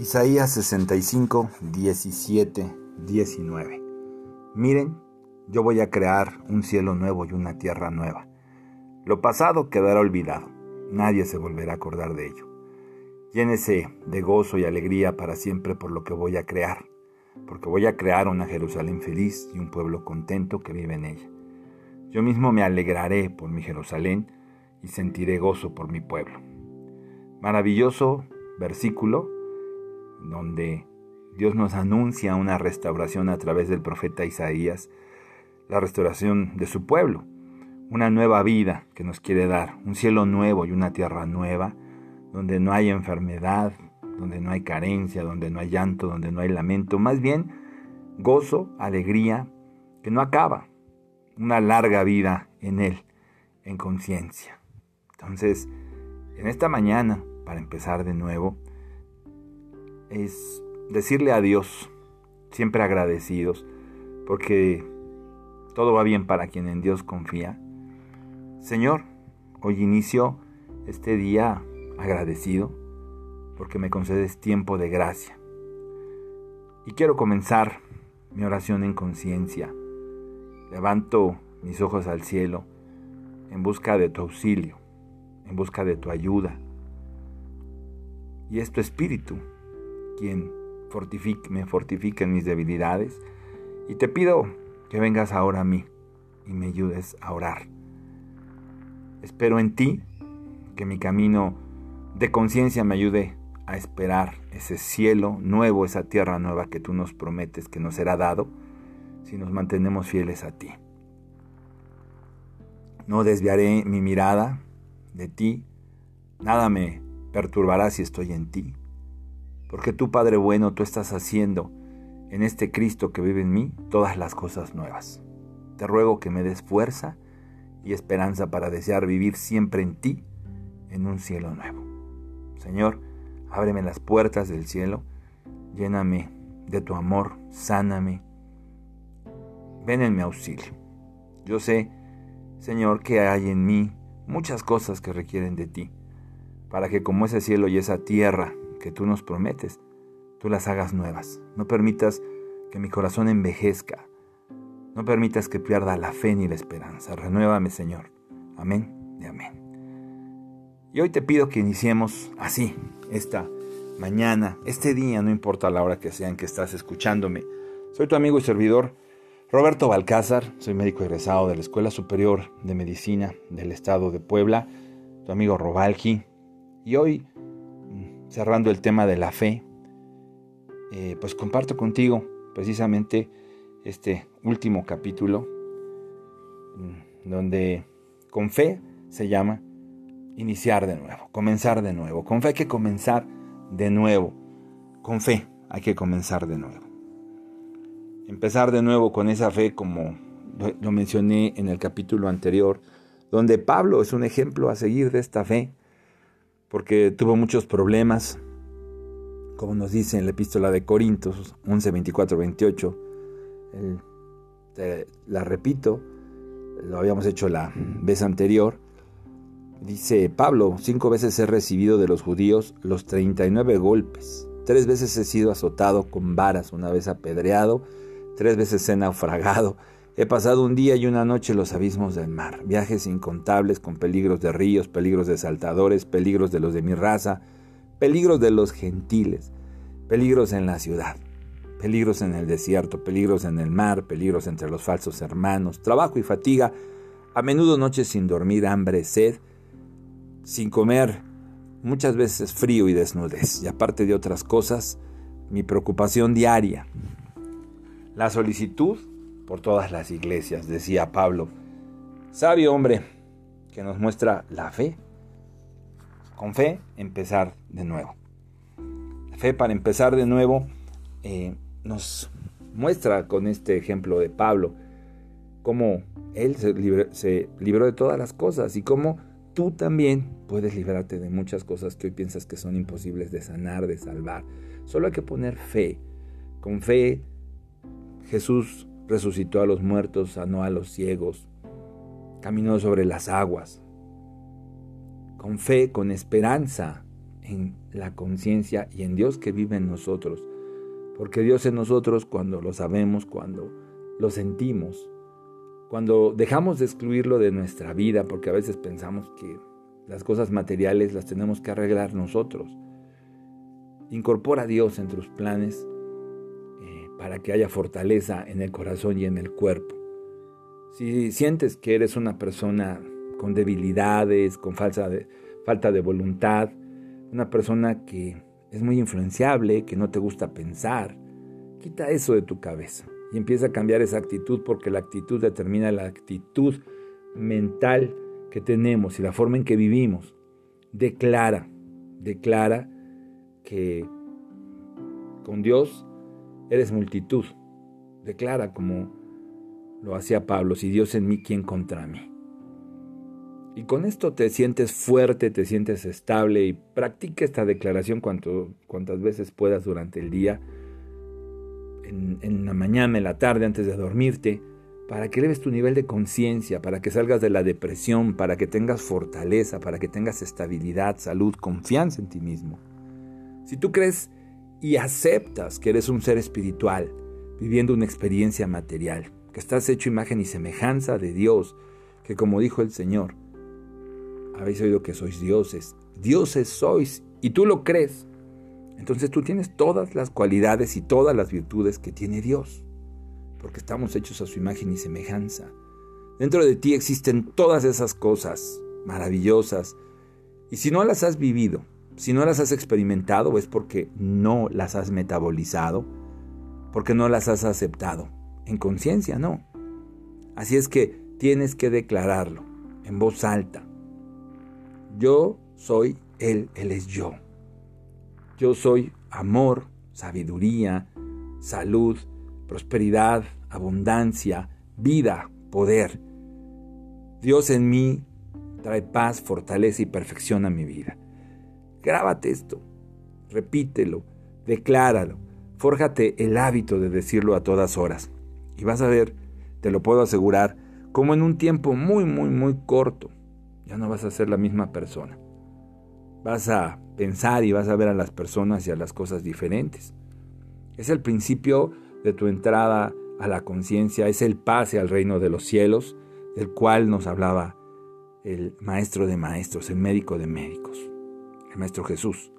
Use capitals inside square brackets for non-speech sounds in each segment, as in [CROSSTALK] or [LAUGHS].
Isaías 65, 17, 19. Miren, yo voy a crear un cielo nuevo y una tierra nueva. Lo pasado quedará olvidado, nadie se volverá a acordar de ello. Llénese de gozo y alegría para siempre por lo que voy a crear, porque voy a crear una Jerusalén feliz y un pueblo contento que vive en ella. Yo mismo me alegraré por mi Jerusalén y sentiré gozo por mi pueblo. Maravilloso versículo donde Dios nos anuncia una restauración a través del profeta Isaías, la restauración de su pueblo, una nueva vida que nos quiere dar, un cielo nuevo y una tierra nueva, donde no hay enfermedad, donde no hay carencia, donde no hay llanto, donde no hay lamento, más bien gozo, alegría, que no acaba, una larga vida en Él, en conciencia. Entonces, en esta mañana, para empezar de nuevo, es decirle a Dios, siempre agradecidos, porque todo va bien para quien en Dios confía. Señor, hoy inicio este día agradecido porque me concedes tiempo de gracia. Y quiero comenzar mi oración en conciencia. Levanto mis ojos al cielo en busca de tu auxilio, en busca de tu ayuda. Y es tu espíritu quien me fortifique en mis debilidades. Y te pido que vengas ahora a mí y me ayudes a orar. Espero en ti que mi camino de conciencia me ayude a esperar ese cielo nuevo, esa tierra nueva que tú nos prometes que nos será dado si nos mantenemos fieles a ti. No desviaré mi mirada de ti, nada me perturbará si estoy en ti porque tú, Padre bueno, tú estás haciendo en este Cristo que vive en mí todas las cosas nuevas. Te ruego que me des fuerza y esperanza para desear vivir siempre en ti, en un cielo nuevo. Señor, ábreme las puertas del cielo, lléname de tu amor, sáname. Ven en mi auxilio. Yo sé, Señor, que hay en mí muchas cosas que requieren de ti, para que como ese cielo y esa tierra que tú nos prometes, tú las hagas nuevas. No permitas que mi corazón envejezca. No permitas que pierda la fe ni la esperanza. Renuévame, Señor. Amén y amén. Y hoy te pido que iniciemos así, esta mañana, este día, no importa la hora que sea en que estás escuchándome. Soy tu amigo y servidor Roberto Balcázar, soy médico egresado de la Escuela Superior de Medicina del Estado de Puebla, tu amigo Robalji. Y hoy cerrando el tema de la fe, eh, pues comparto contigo precisamente este último capítulo, mm, donde con fe se llama iniciar de nuevo, comenzar de nuevo. Con fe hay que comenzar de nuevo. Con fe hay que comenzar de nuevo. Empezar de nuevo con esa fe como lo mencioné en el capítulo anterior, donde Pablo es un ejemplo a seguir de esta fe porque tuvo muchos problemas, como nos dice en la epístola de Corintios 11, 24, 28. la repito, lo habíamos hecho la vez anterior. Dice Pablo, cinco veces he recibido de los judíos los 39 golpes. Tres veces he sido azotado con varas, una vez apedreado, tres veces he naufragado, He pasado un día y una noche en los abismos del mar, viajes incontables con peligros de ríos, peligros de saltadores, peligros de los de mi raza, peligros de los gentiles, peligros en la ciudad, peligros en el desierto, peligros en el mar, peligros entre los falsos hermanos, trabajo y fatiga, a menudo noches sin dormir, hambre, sed, sin comer, muchas veces frío y desnudez, y aparte de otras cosas, mi preocupación diaria, la solicitud por todas las iglesias, decía Pablo. Sabio hombre que nos muestra la fe. Con fe empezar de nuevo. La fe para empezar de nuevo eh, nos muestra con este ejemplo de Pablo cómo él se, se libró de todas las cosas y cómo tú también puedes librarte de muchas cosas que hoy piensas que son imposibles de sanar, de salvar. Solo hay que poner fe. Con fe Jesús resucitó a los muertos, sanó a los ciegos, caminó sobre las aguas. Con fe, con esperanza, en la conciencia y en Dios que vive en nosotros. Porque Dios en nosotros cuando lo sabemos, cuando lo sentimos, cuando dejamos de excluirlo de nuestra vida, porque a veces pensamos que las cosas materiales las tenemos que arreglar nosotros. Incorpora a Dios en tus planes para que haya fortaleza en el corazón y en el cuerpo. Si sientes que eres una persona con debilidades, con falsa falta de voluntad, una persona que es muy influenciable, que no te gusta pensar, quita eso de tu cabeza y empieza a cambiar esa actitud porque la actitud determina la actitud mental que tenemos y la forma en que vivimos. Declara, declara que con Dios eres multitud. Declara como lo hacía Pablo, si Dios en mí, ¿quién contra mí? Y con esto te sientes fuerte, te sientes estable y practica esta declaración cuanto, cuantas veces puedas durante el día, en, en la mañana, en la tarde, antes de dormirte, para que eleves tu nivel de conciencia, para que salgas de la depresión, para que tengas fortaleza, para que tengas estabilidad, salud, confianza en ti mismo. Si tú crees y aceptas que eres un ser espiritual, viviendo una experiencia material, que estás hecho imagen y semejanza de Dios, que como dijo el Señor, habéis oído que sois dioses, dioses sois, y tú lo crees, entonces tú tienes todas las cualidades y todas las virtudes que tiene Dios porque estamos hechos a su imagen y semejanza. Dentro de ti existen todas esas cosas maravillosas, y si no las has vivido, si no las has experimentado, es porque no las has metabolizado, porque no las has aceptado. En conciencia, no. Así es que tienes que declararlo en voz alta. Yo soy Él, Él es yo. Yo soy amor, sabiduría, salud, prosperidad, abundancia, vida, poder. Dios en mí trae paz, fortaleza y perfección a mi vida. Grábate esto, repítelo, decláralo, fórjate el hábito de decirlo a todas horas. Y vas a ver, te lo puedo asegurar, como en un tiempo muy, muy, muy corto, ya no vas a ser la misma persona. Vas a pensar y vas a ver a las personas y a las cosas diferentes. Es el principio de tu entrada a la conciencia, es el pase al reino de los cielos, del cual nos hablaba el maestro de maestros, el médico de médicos, el maestro Jesús.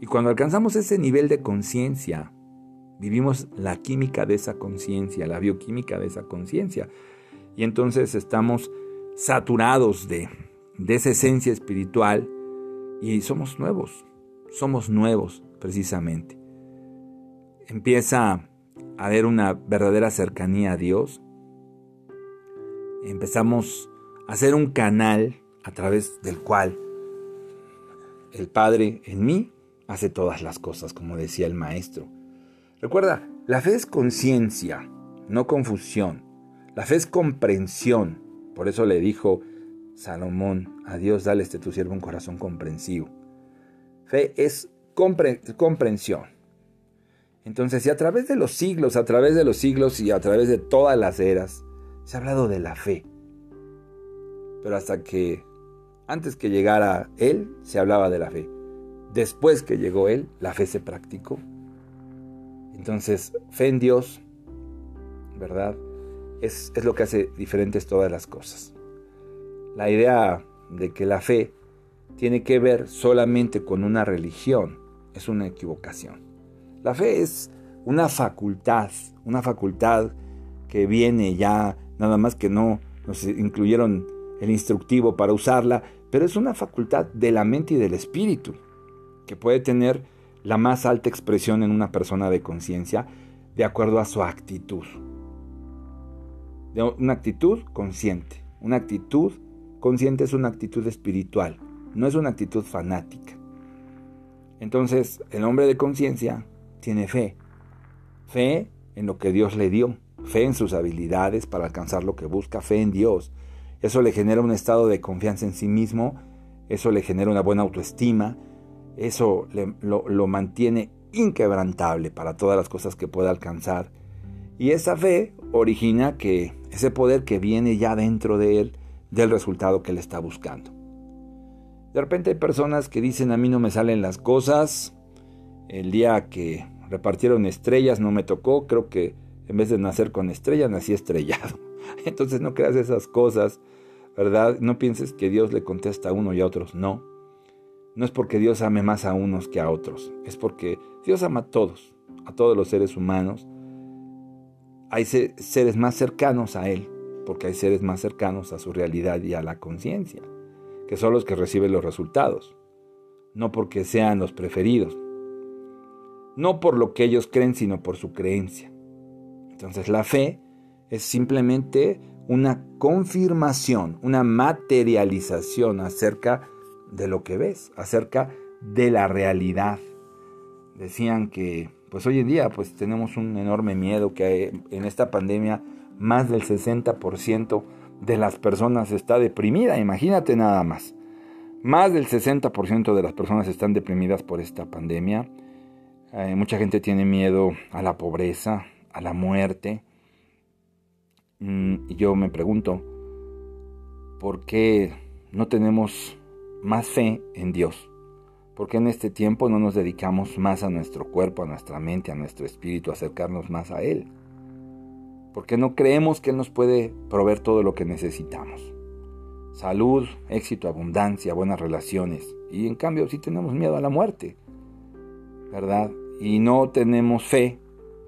Y cuando alcanzamos ese nivel de conciencia, vivimos la química de esa conciencia, la bioquímica de esa conciencia. Y entonces estamos saturados de, de esa esencia espiritual y somos nuevos, somos nuevos precisamente. Empieza a ver una verdadera cercanía a Dios, empezamos a hacer un canal a través del cual el Padre en mí hace todas las cosas, como decía el Maestro. Recuerda, la fe es conciencia, no confusión. La fe es comprensión. Por eso le dijo Salomón, a Dios dale este tu siervo un corazón comprensivo. Fe es comprensión. Entonces, si a través de los siglos, a través de los siglos y a través de todas las eras, se ha hablado de la fe. Pero hasta que, antes que llegara Él, se hablaba de la fe. Después que llegó Él, la fe se practicó. Entonces, fe en Dios, ¿verdad? Es, es lo que hace diferentes todas las cosas. La idea de que la fe tiene que ver solamente con una religión es una equivocación. La fe es una facultad, una facultad que viene ya, nada más que no nos incluyeron el instructivo para usarla, pero es una facultad de la mente y del espíritu, que puede tener la más alta expresión en una persona de conciencia de acuerdo a su actitud. Una actitud consciente. Una actitud consciente es una actitud espiritual, no es una actitud fanática. Entonces, el hombre de conciencia tiene fe. Fe en lo que Dios le dio, fe en sus habilidades para alcanzar lo que busca, fe en Dios. Eso le genera un estado de confianza en sí mismo, eso le genera una buena autoestima, eso lo, lo mantiene inquebrantable para todas las cosas que pueda alcanzar. Y esa fe origina que ese poder que viene ya dentro de él del resultado que él está buscando. De repente hay personas que dicen a mí no me salen las cosas. El día que repartieron estrellas no me tocó. Creo que en vez de nacer con estrella nací estrellado. [LAUGHS] Entonces no creas esas cosas, ¿verdad? No pienses que Dios le contesta a uno y a otros. No. No es porque Dios ame más a unos que a otros. Es porque Dios ama a todos, a todos los seres humanos. Hay seres más cercanos a Él, porque hay seres más cercanos a su realidad y a la conciencia, que son los que reciben los resultados. No porque sean los preferidos. No por lo que ellos creen, sino por su creencia. Entonces la fe es simplemente una confirmación, una materialización acerca de lo que ves, acerca de la realidad. Decían que pues hoy en día pues tenemos un enorme miedo que en esta pandemia más del 60% de las personas está deprimida, imagínate nada más. Más del 60% de las personas están deprimidas por esta pandemia. Eh, mucha gente tiene miedo a la pobreza, a la muerte. Mm, y yo me pregunto, ¿por qué no tenemos más fe en Dios? ¿Por qué en este tiempo no nos dedicamos más a nuestro cuerpo, a nuestra mente, a nuestro espíritu, a acercarnos más a Él? ¿Por qué no creemos que Él nos puede proveer todo lo que necesitamos? Salud, éxito, abundancia, buenas relaciones. Y en cambio sí tenemos miedo a la muerte, ¿verdad? Y no tenemos fe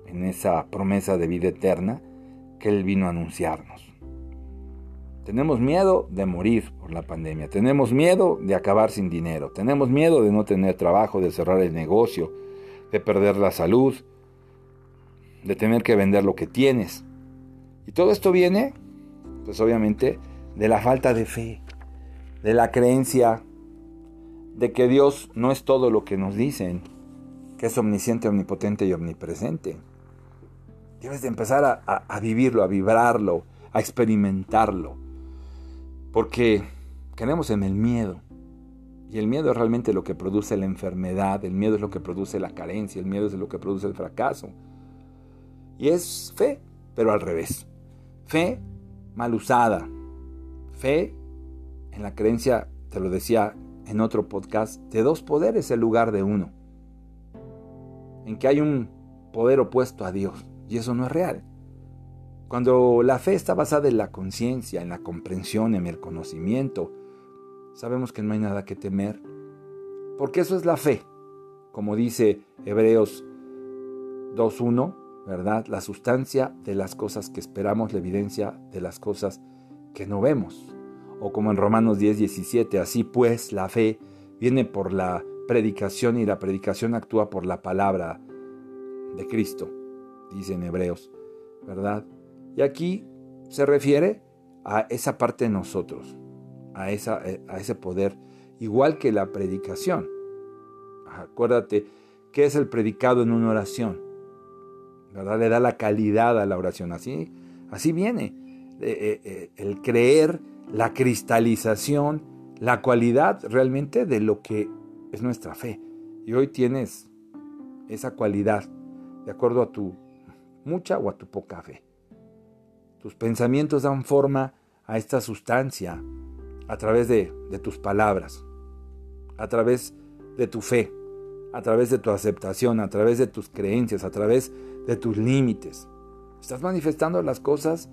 en esa promesa de vida eterna Él vino a anunciarnos. Tenemos miedo de morir por la pandemia, tenemos miedo de acabar sin dinero, tenemos miedo de no tener trabajo, de cerrar el negocio, de perder la salud, de tener que vender lo que tienes. Y todo esto viene, pues obviamente, de la falta de fe, de la creencia de que Dios no es todo lo que nos dicen, que es omnisciente, omnipotente y omnipresente. Debes de empezar a, vivirlo, a vibrarlo, a experimentarlo. Porque queremos en el miedo. Y el miedo es realmente lo que produce la enfermedad, el miedo es lo que produce la carencia, el miedo es lo que produce el fracaso. Y es fe, pero al revés. Fe mal usada. Fe en la creencia, te lo decía en otro podcast, de dos poderes en lugar de uno. En que hay un poder opuesto a Dios. Y eso no es real. Cuando la fe está basada en la conciencia, en la comprensión, en el conocimiento, sabemos que no hay nada que temer. Porque eso es la fe. Como dice Hebreos 2.1, ¿verdad? La sustancia de las cosas que esperamos, la evidencia de las cosas que no vemos. O como en Romanos 10.17, así pues la fe viene por la predicación y la predicación actúa por la palabra de Cristo dicen hebreos, ¿verdad? Y aquí se refiere a esa parte de nosotros, a, esa, eh, a ese poder, igual que la predicación. Acuérdate, ¿qué es el predicado en una oración? ¿Verdad? Le da la calidad a la oración. Así, así viene. Eh, eh, el creer, la cristalización, la cualidad realmente de lo que es nuestra fe. Y hoy tienes esa cualidad de acuerdo a tu mucha o a tu poca fe. Tus pensamientos dan forma a esta sustancia a través de, tus palabras, a través de tu fe, a través de tu aceptación, a través de tus creencias, a través de tus límites. Estás manifestando las cosas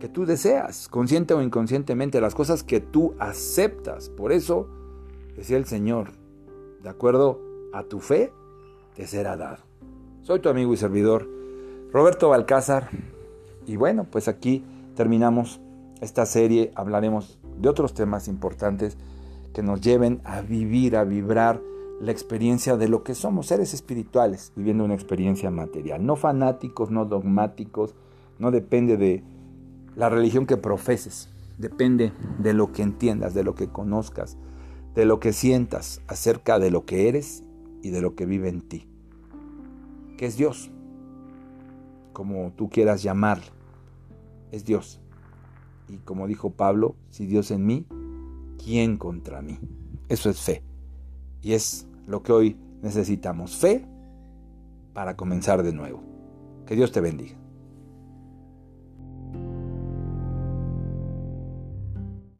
que tú deseas, consciente o inconscientemente, las cosas que tú aceptas. Por eso, decía el Señor, de acuerdo a tu fe, te será dado. Soy tu amigo y servidor Roberto Balcázar. Y bueno, pues aquí terminamos esta serie. Hablaremos de otros temas importantes que nos lleven a vivir, a vibrar la experiencia de lo que somos, seres espirituales, viviendo una experiencia material. No fanáticos, no dogmáticos, no depende de la religión que profeses, depende de lo que entiendas, de lo que conozcas, de lo que sientas acerca de lo que eres y de lo que vive en ti, que es Dios como tú quieras llamarlo, es Dios. Y como dijo Pablo, si Dios en mí, ¿quién contra mí? Eso es fe. Y es lo que hoy necesitamos, fe para comenzar de nuevo. Que Dios te bendiga.